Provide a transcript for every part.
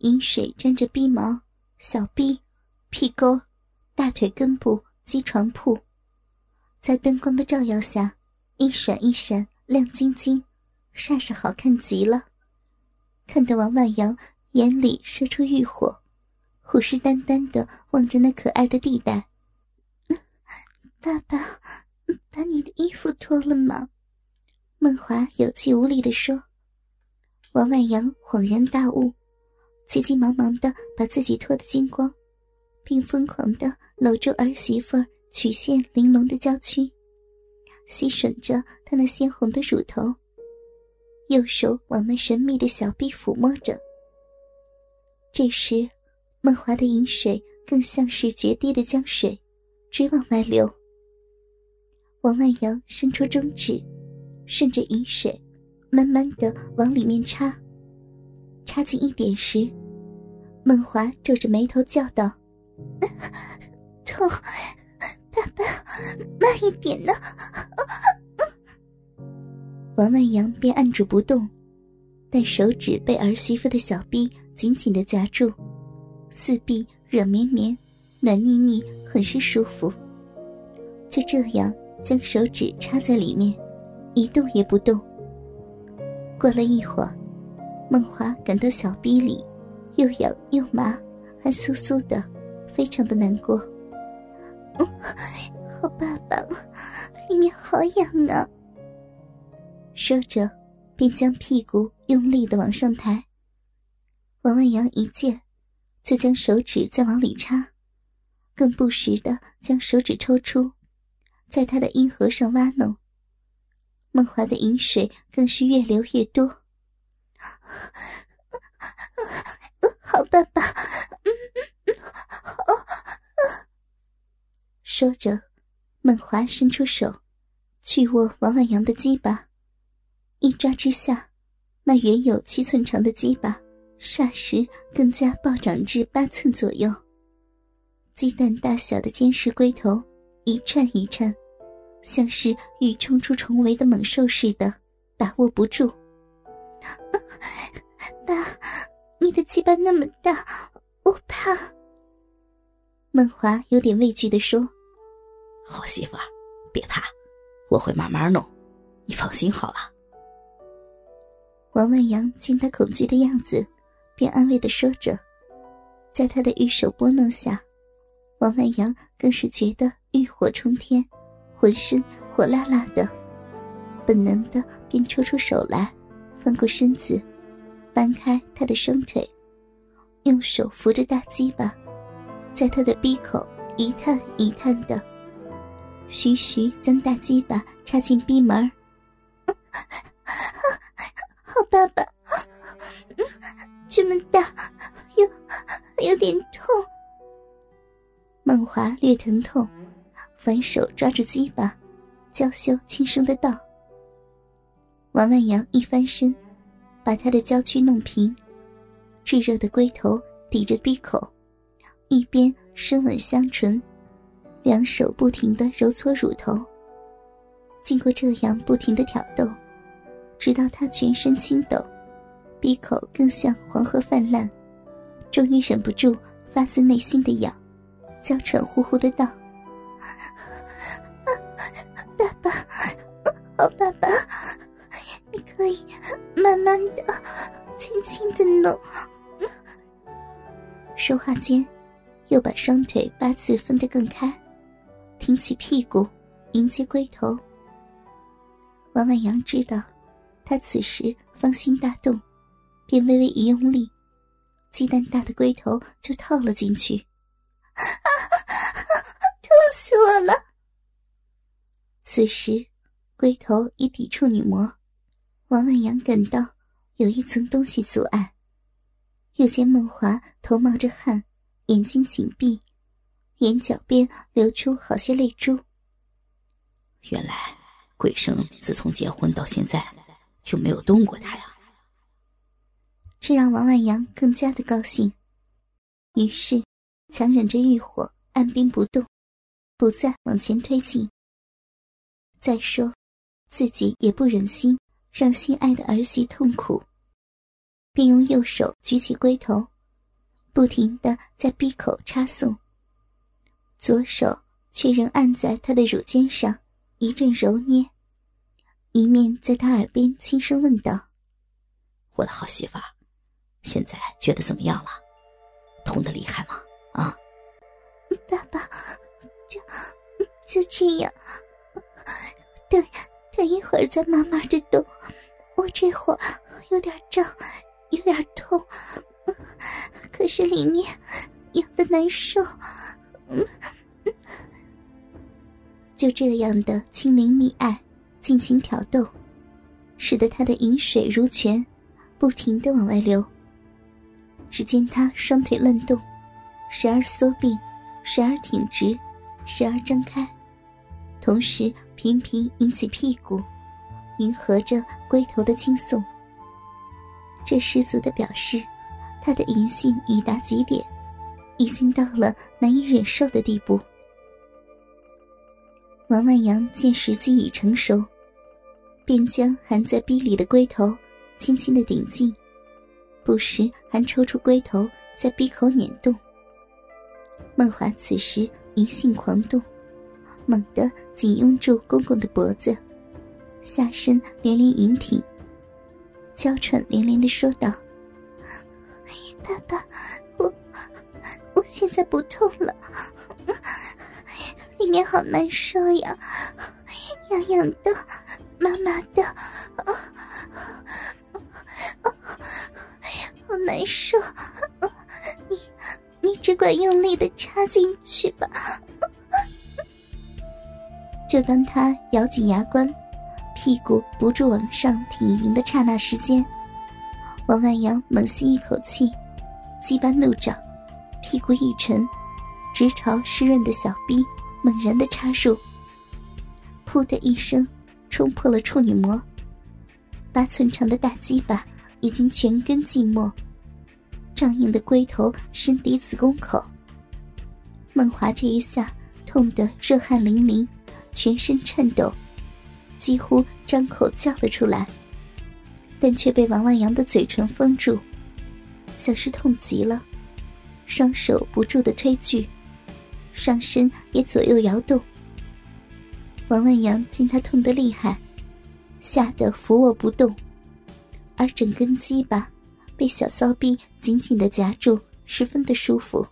饮水沾着逼毛、小臂、屁沟、大腿根部及床铺，在灯光的照耀下，一闪一闪，亮晶晶，煞是好看极了。看得王万阳眼里射出欲火，虎视眈眈的望着那可爱的地带。爸爸，把你的衣服脱了吗？梦华有气无力的说。王万阳恍然大悟，急急忙忙的把自己脱得精光，并疯狂的搂住儿媳妇曲线玲珑的娇躯，吸吮着她那鲜红的乳头，右手往那神秘的小臂抚摸着。这时，梦华的饮水更像是决堤的江水，直往外流。王万阳伸出中指，顺着饮水。慢慢的往里面插，插进一点时，孟华皱着眉头叫道：“ 痛，爸爸，慢一点呢。”王万阳便按住不动，但手指被儿媳妇的小臂紧紧的夹住，四臂软绵绵、暖腻腻，很是舒服。就这样将手指插在里面，一动也不动。过了一会儿，梦华感到小臂里又痒又麻，还酥酥的，非常的难过。好爸爸，里面好痒啊！说着，便将屁股用力的往上抬。王万阳一见，就将手指再往里插，更不时的将手指抽出，在他的阴核上挖弄。梦华的饮水更是越流越多。好爸爸，好。说着，梦华伸出手，去握王万阳的鸡巴，一抓之下，那原有七寸长的鸡巴，霎时更加暴涨至八寸左右。鸡蛋大小的坚实龟头，一颤一颤。像是欲冲出重围的猛兽似的，把握不住。爸，你的鸡巴那么大，我怕。孟华有点畏惧的说：“好媳妇儿，别怕，我会慢慢弄，你放心好了。”王万阳见他恐惧的样子，便安慰的说着。在他的玉手拨弄下，王万阳更是觉得欲火冲天。浑身火辣辣的，本能的便抽出手来，翻过身子，搬开他的双腿，用手扶着大鸡巴，在他的鼻口一探一探的，徐徐将大鸡巴插进鼻门 好爸爸，这么大，有有点痛。梦华略疼痛。反手抓住鸡巴，娇羞轻声的道：“王万阳一翻身，把他的娇躯弄平，炙热的龟头抵着鼻口，一边深吻香唇，两手不停的揉搓乳头。经过这样不停的挑逗，直到他全身轻抖，鼻口更像黄河泛滥，终于忍不住发自内心的痒，娇喘呼呼的道。”爸爸，好爸爸，你可以慢慢的、轻轻的弄。说话间，又把双腿八字分得更开，挺起屁股迎接龟头。王万阳知道，他此时芳心大动，便微微一用力，鸡蛋大的龟头就套了进去。啊，痛死我了！此时，龟头已抵触女魔，王万阳感到有一层东西阻碍，又见梦华头冒着汗，眼睛紧闭，眼角边流出好些泪珠。原来，鬼生自从结婚到现在就没有动过他呀！这让王万阳更加的高兴，于是强忍着欲火，按兵不动。不再往前推进。再说，自己也不忍心让心爱的儿媳痛苦，并用右手举起龟头，不停的在闭口插送，左手却仍按在他的乳尖上一阵揉捏，一面在他耳边轻声问道：“我的好媳妇，现在觉得怎么样了？痛的厉害吗？啊？”爸爸，就就这样，等等一会儿再慢慢的动。我这会儿有点胀，有点痛。可是里面痒的难受，就这样的轻灵蜜爱，尽情挑逗，使得他的饮水如泉，不停的往外流。只见他双腿乱动，时而缩并，时而挺直，时而张开，同时频频引起屁股，迎合着龟头的轻送。这十足的表示。他的淫性已达极点，已经到了难以忍受的地步。王万阳见时机已成熟，便将含在逼里的龟头轻轻的顶进，不时还抽出龟头在逼口捻动。梦华此时淫性狂动，猛地紧拥住公公的脖子，下身连连引挺，娇喘连连的说道。爸爸，我我现在不痛了，里面好难受呀，痒痒的，麻麻的，好难受，你你只管用力的插进去吧。就当他咬紧牙关，屁股不住往上挺盈的刹那时间，王万阳猛吸一口气。鸡巴怒涨，屁股一沉，直朝湿润的小臂猛然的插入。噗的一声，冲破了处女膜。八寸长的大鸡巴已经全根浸没，胀硬的龟头深抵子宫口。孟华这一下痛得热汗淋漓，全身颤抖，几乎张口叫了出来，但却被王万阳的嘴唇封住。像是痛极了，双手不住的推拒，上身也左右摇动。王万阳见他痛得厉害，吓得伏卧不动，而整根鸡巴被小骚逼紧紧的夹住，十分的舒服。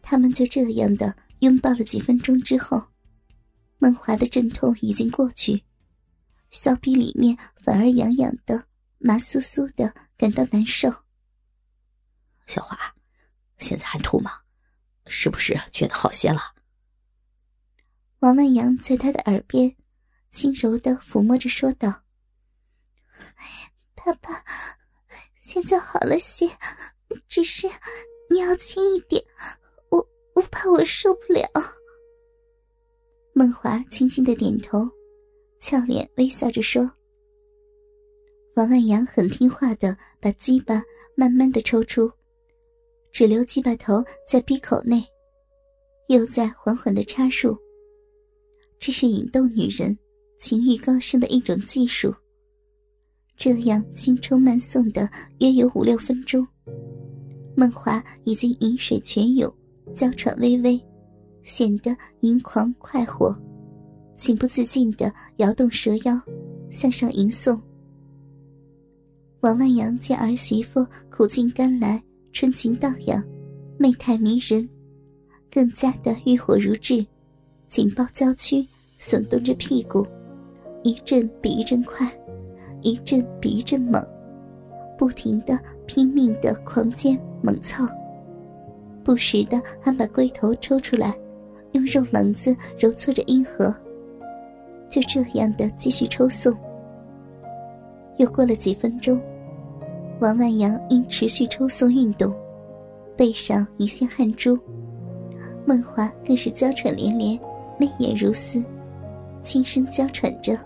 他们就这样的拥抱了几分钟之后，梦华的阵痛已经过去，小臂里面反而痒痒的、麻酥酥的，感到难受。小华，现在还痛吗？是不是觉得好些了？王万阳在他的耳边轻柔的抚摸着说道：“爸爸，现在好了些，只是你要轻一点，我我怕我受不了。”孟华轻轻的点头，俏脸微笑着说：“王万阳很听话的把鸡巴慢慢的抽出。”只留鸡巴头在鼻口内，又在缓缓的插入。这是引逗女人情欲高升的一种技术。这样轻抽慢送的约有五六分钟，孟华已经饮水全涌，娇喘微微，显得淫狂快活，情不自禁的摇动蛇腰，向上吟诵。王万阳见儿媳妇苦尽甘来。春情荡漾，媚态迷人，更加的欲火如炙，紧抱娇躯，耸动着屁股，一阵比一阵快，一阵比一阵猛，不停的拼命的狂奸猛操，不时的还把龟头抽出来，用肉棱子揉搓着阴核，就这样的继续抽送。又过了几分钟。王万阳因持续抽送运动，背上一线汗珠，孟华更是娇喘连连，媚眼如丝，轻声娇喘着：“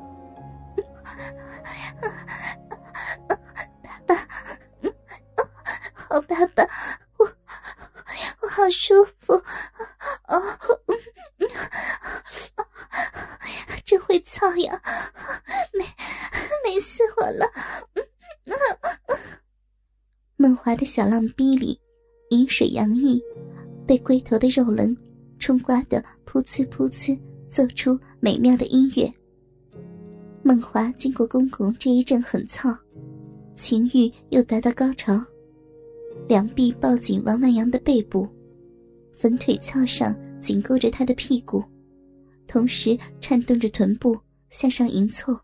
爸爸，好爸爸，我我好舒服，哦，哎呀，美美死我了。”孟华的小浪逼里，饮水洋溢，被龟头的肉棱冲刮得噗呲噗呲，奏出美妙的音乐。梦华经过公公这一阵狠操，情欲又达到高潮，两臂抱紧王万阳的背部，粉腿翘上紧勾着他的屁股，同时颤动着臀部向上迎凑。